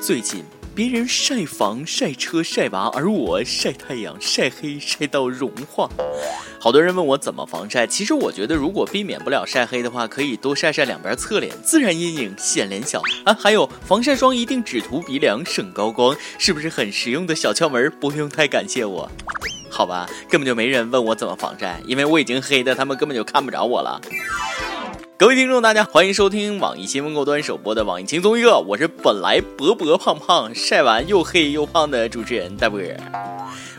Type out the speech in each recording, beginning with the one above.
最近。别人晒房、晒车、晒娃，而我晒太阳、晒黑、晒到融化。好多人问我怎么防晒，其实我觉得，如果避免不了晒黑的话，可以多晒晒两边侧脸，自然阴影显脸小啊。还有防晒霜一定只涂鼻梁，省高光，是不是很实用的小窍门？不用太感谢我，好吧？根本就没人问我怎么防晒，因为我已经黑的，他们根本就看不着我了。各位听众，大家欢迎收听网易新闻客户端首播的网易轻松一刻，我是本来薄薄胖胖，晒完又黑又胖的主持人大波儿。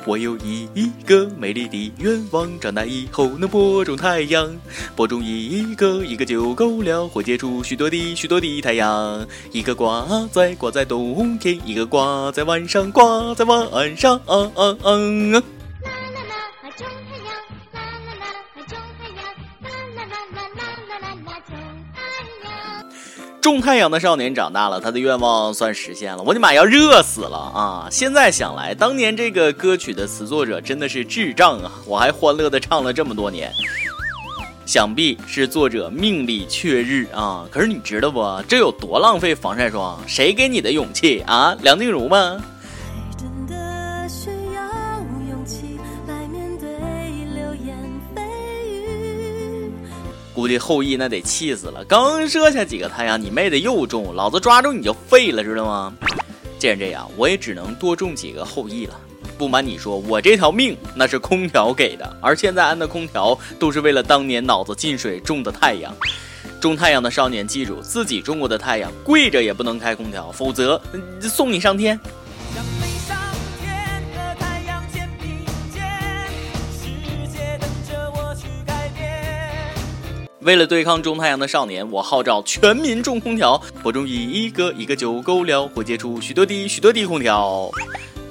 我有一个美丽的愿望，长大以后能播种太阳，播种一个一个就够了，会结出许多的许多的太阳。一个挂在挂在冬天，一个挂在晚上，挂在晚上。种太阳的少年长大了，他的愿望算实现了。我的妈，要热死了啊！现在想来，当年这个歌曲的词作者真的是智障啊！我还欢乐的唱了这么多年，想必是作者命里缺日啊！可是你知道不？这有多浪费防晒霜？谁给你的勇气啊？梁静茹吗？估计后羿那得气死了，刚射下几个太阳，你妹的又中，老子抓住你就废了，知道吗？既然这样，我也只能多种几个后羿了。不瞒你说，我这条命那是空调给的，而现在安的空调都是为了当年脑子进水种的太阳。种太阳的少年，记住自己种过的太阳，跪着也不能开空调，否则送你上天。为了对抗种太阳的少年，我号召全民种空调，播种一个一个就够了，会结出许多的许多的空调。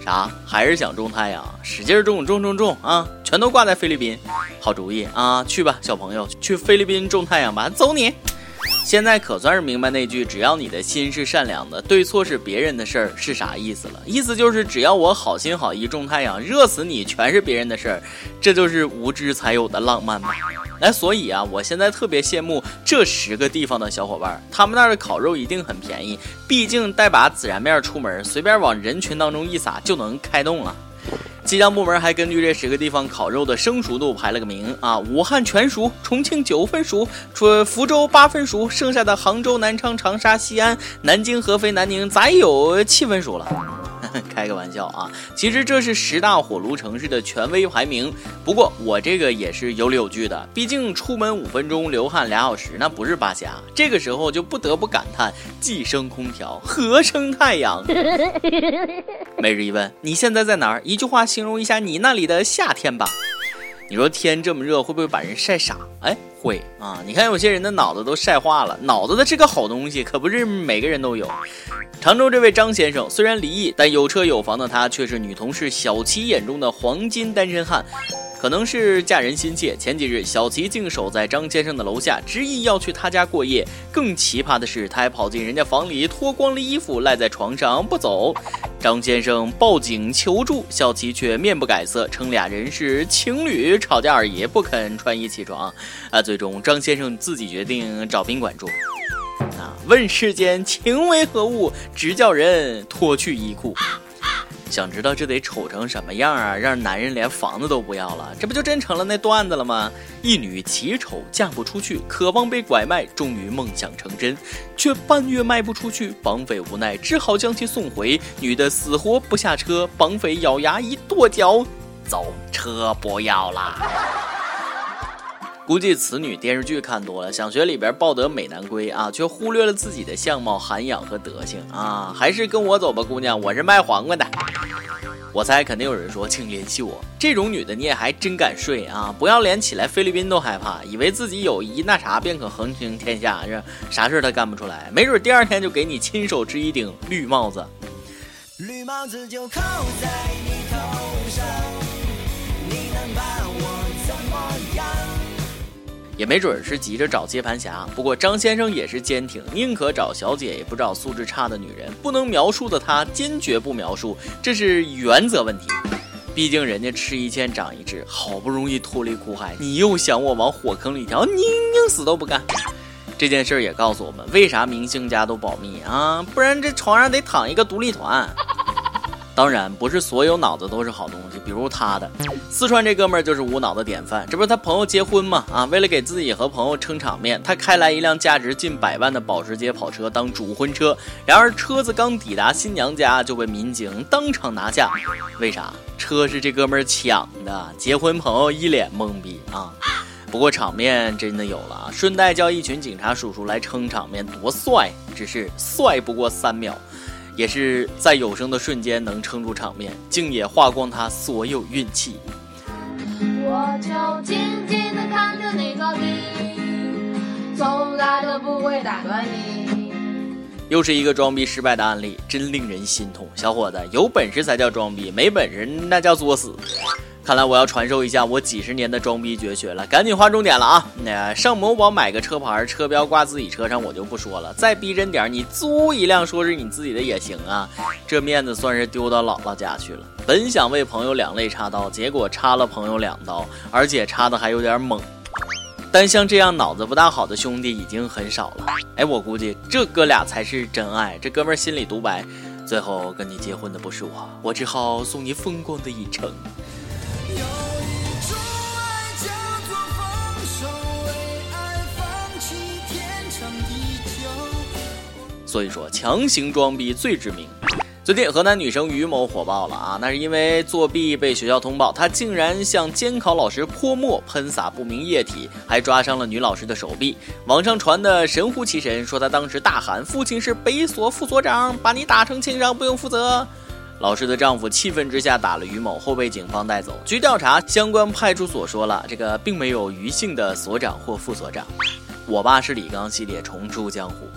啥？还是想种太阳？使劲种种种种啊！全都挂在菲律宾，好主意啊！去吧，小朋友，去菲律宾种太阳吧，走你！现在可算是明白那句“只要你的心是善良的，对错是别人的事儿”是啥意思了。意思就是只要我好心好意种太阳，热死你全是别人的事儿，这就是无知才有的浪漫吗？哎，所以啊，我现在特别羡慕这十个地方的小伙伴，他们那儿的烤肉一定很便宜，毕竟带把孜然面出门，随便往人群当中一撒就能开动了。气象部门还根据这十个地方烤肉的生熟度排了个名啊，武汉全熟，重庆九分熟，说福州八分熟，剩下的杭州、南昌、长沙、西安、南京、合肥、南宁，咋有七分熟了？开个玩笑啊，其实这是十大火炉城市的权威排名。不过我这个也是有理有据的，毕竟出门五分钟流汗俩小时，那不是八瞎。这个时候就不得不感叹：既生空调，何生太阳？每日一问：你现在在哪儿？一句话形容一下你那里的夏天吧。你说天这么热，会不会把人晒傻？哎，会啊！你看有些人的脑子都晒化了，脑子的这个好东西可不是每个人都有。常州这位张先生虽然离异，但有车有房的他却是女同事小七眼中的黄金单身汉。可能是嫁人心切，前几日小齐竟守在张先生的楼下，执意要去他家过夜。更奇葩的是，他还跑进人家房里，脱光了衣服赖在床上不走。张先生报警求助，小齐却面不改色，称俩人是情侣吵架而已，不肯穿衣起床。啊，最终张先生自己决定找宾馆住。啊，问世间情为何物，直叫人脱去衣裤。想知道这得丑成什么样啊？让男人连房子都不要了，这不就真成了那段子了吗？一女奇丑嫁不出去，渴望被拐卖，终于梦想成真，却半月卖不出去，绑匪无奈只好将其送回。女的死活不下车，绑匪咬牙一跺脚，走，车不要啦。估计此女电视剧看多了，想学里边抱得美男归啊，却忽略了自己的相貌、涵养和德行啊！还是跟我走吧，姑娘，我是卖黄瓜的。我猜肯定有人说，请联系我。这种女的你也还真敢睡啊！不要脸起来菲律宾都害怕，以为自己有一那啥便可横行天下，这啥事她干不出来，没准第二天就给你亲手织一顶绿帽子。绿帽子就扣在你头上，你能把我？也没准是急着找接盘侠，不过张先生也是坚挺，宁可找小姐也不找素质差的女人。不能描述的他坚决不描述，这是原则问题。毕竟人家吃一堑长一智，好不容易脱离苦海，你又想我往火坑里跳，宁宁死都不干。这件事儿也告诉我们，为啥明星家都保密啊？不然这床上得躺一个独立团。当然，不是所有脑子都是好东西，比如他的。四川这哥们儿就是无脑的典范。这不是他朋友结婚吗？啊，为了给自己和朋友撑场面，他开来一辆价值近百万的保时捷跑车当主婚车。然而车子刚抵达新娘家就被民警当场拿下。为啥？车是这哥们儿抢的。结婚朋友一脸懵逼啊。不过场面真的有了啊，顺带叫一群警察叔叔来撑场面，多帅！只是帅不过三秒。也是在有生的瞬间能撑住场面，竟也花光他所有运气。我就静静的看着那个你，从来都不会打断你。又是一个装逼失败的案例，真令人心痛。小伙子，有本事才叫装逼，没本事那叫作死。看来我要传授一下我几十年的装逼绝学了，赶紧划重点了啊！那上某宝买个车牌，车标挂自己车上，我就不说了。再逼真点，你租一辆说是你自己的也行啊，这面子算是丢到姥姥家去了。本想为朋友两肋插刀，结果插了朋友两刀，而且插的还有点猛。但像这样脑子不大好的兄弟已经很少了。哎，我估计这哥俩才是真爱。这哥们心里独白：最后跟你结婚的不是我，我只好送你风光的一程。所以说，强行装逼最致命。最近，河南女生于某火爆了啊！那是因为作弊被学校通报，她竟然向监考老师泼墨，喷洒不明液体，还抓伤了女老师的手臂。网上传的神乎其神，说她当时大喊：“父亲是北所副所长，把你打成轻伤，不用负责。”老师的丈夫气愤之下打了于某，后被警方带走。据调查，相关派出所说了，这个并没有于姓的所长或副所长。我爸是李刚系列重出江湖。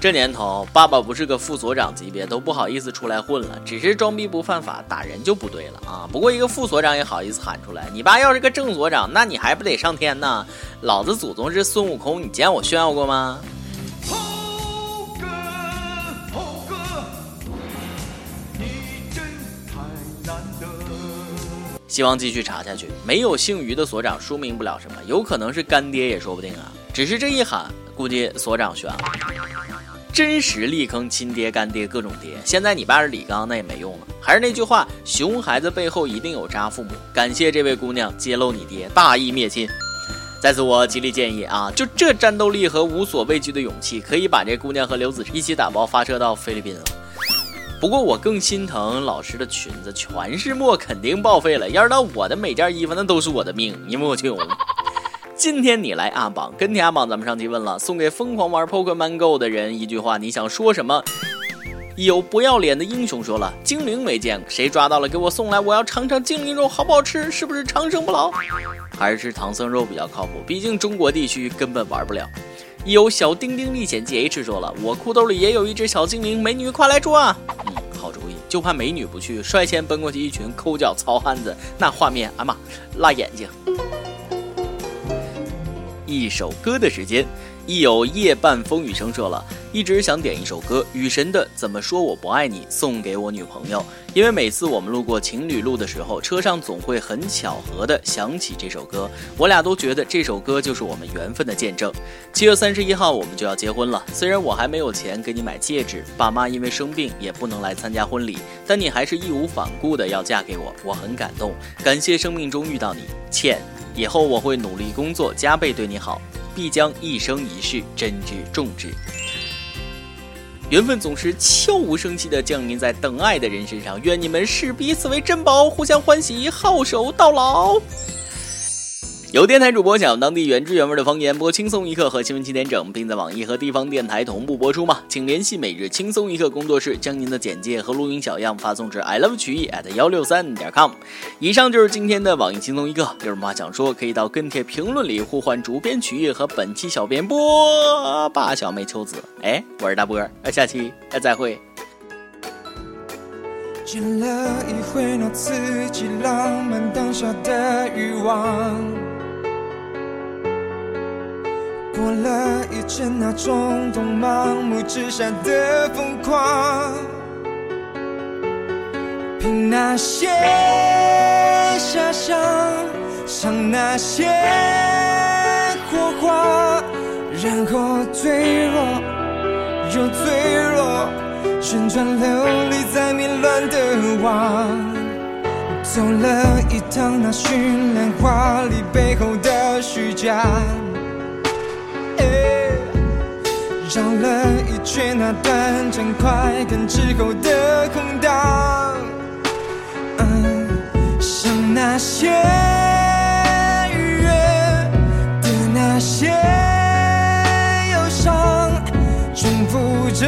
这年头，爸爸不是个副所长级别，都不好意思出来混了。只是装逼不犯法，打人就不对了啊！不过一个副所长也好意思喊出来，你爸要是个正所长，那你还不得上天呢？老子祖宗是孙悟空，你见我炫耀过吗？希望继续查下去。没有姓于的所长说明不了什么，有可能是干爹也说不定啊。只是这一喊，估计所长悬了。真实力坑亲爹干爹各种爹。现在你爸是李刚，那也没用了。还是那句话，熊孩子背后一定有渣父母。感谢这位姑娘揭露你爹，大义灭亲。在此我极力建议啊，就这战斗力和无所畏惧的勇气，可以把这姑娘和刘子一起打包发射到菲律宾了。不过我更心疼老师的裙子，全是墨，肯定报废了。要是到我的每件衣服，那都是我的命，你莫穷。今天你来阿榜，跟天阿榜，咱们上期问了，送给疯狂玩 Pokemon Go 的人一句话，你想说什么？有不要脸的英雄说了，精灵没见过，谁抓到了给我送来，我要尝尝精灵肉好不好吃，是不是长生不老？还是吃唐僧肉比较靠谱，毕竟中国地区根本玩不了。有小丁丁历险记 H 说了，我裤兜里也有一只小精灵，美女快来抓！嗯，好主意，就怕美女不去，率先奔过去一群抠脚糙汉子，那画面，哎妈，辣眼睛。一首歌的时间。亦有夜半风雨声说了，一直想点一首歌，雨神的《怎么说我不爱你》送给我女朋友，因为每次我们路过情侣路的时候，车上总会很巧合的想起这首歌，我俩都觉得这首歌就是我们缘分的见证。七月三十一号我们就要结婚了，虽然我还没有钱给你买戒指，爸妈因为生病也不能来参加婚礼，但你还是义无反顾的要嫁给我，我很感动，感谢生命中遇到你，欠，以后我会努力工作，加倍对你好。必将一生一世珍之重之，缘分总是悄无声息地降临在等爱的人身上。愿你们视彼此为珍宝，互相欢喜，好守到老。有电台主播想用当地原汁原味的方言播轻松一刻和新闻七点整，并在网易和地方电台同步播出吗？请联系每日轻松一刻工作室，将您的简介和录音小样发送至 i love 曲艺 at 幺六三点 com。以上就是今天的网易轻松一刻，有什么话想说，可以到跟帖评论里呼唤主编曲艺和本期小编波霸小妹秋子。哎，我是大波，下期再会。见了一回那刺激浪漫当下的欲望。过了一阵那冲动盲目之下的疯狂，凭那些遐想，唱那些火花，然后坠落又坠落，旋转流离在迷乱的网。走了一趟那绚烂华丽那短暂快感之后的空荡，像那些愉悦的那些忧伤，重复着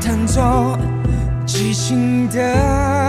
弹奏激情的。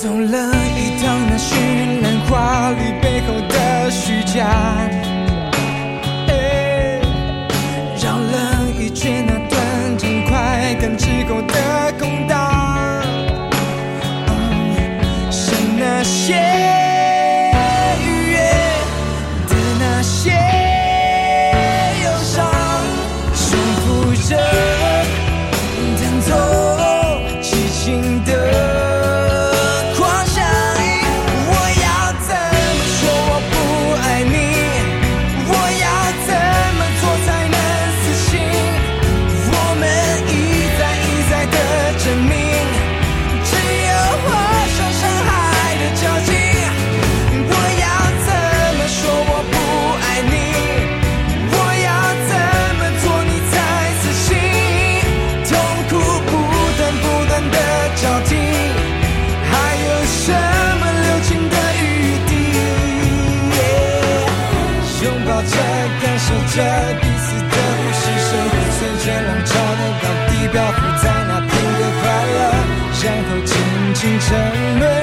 走了漂浮在那片的快乐，然后轻轻沉沦。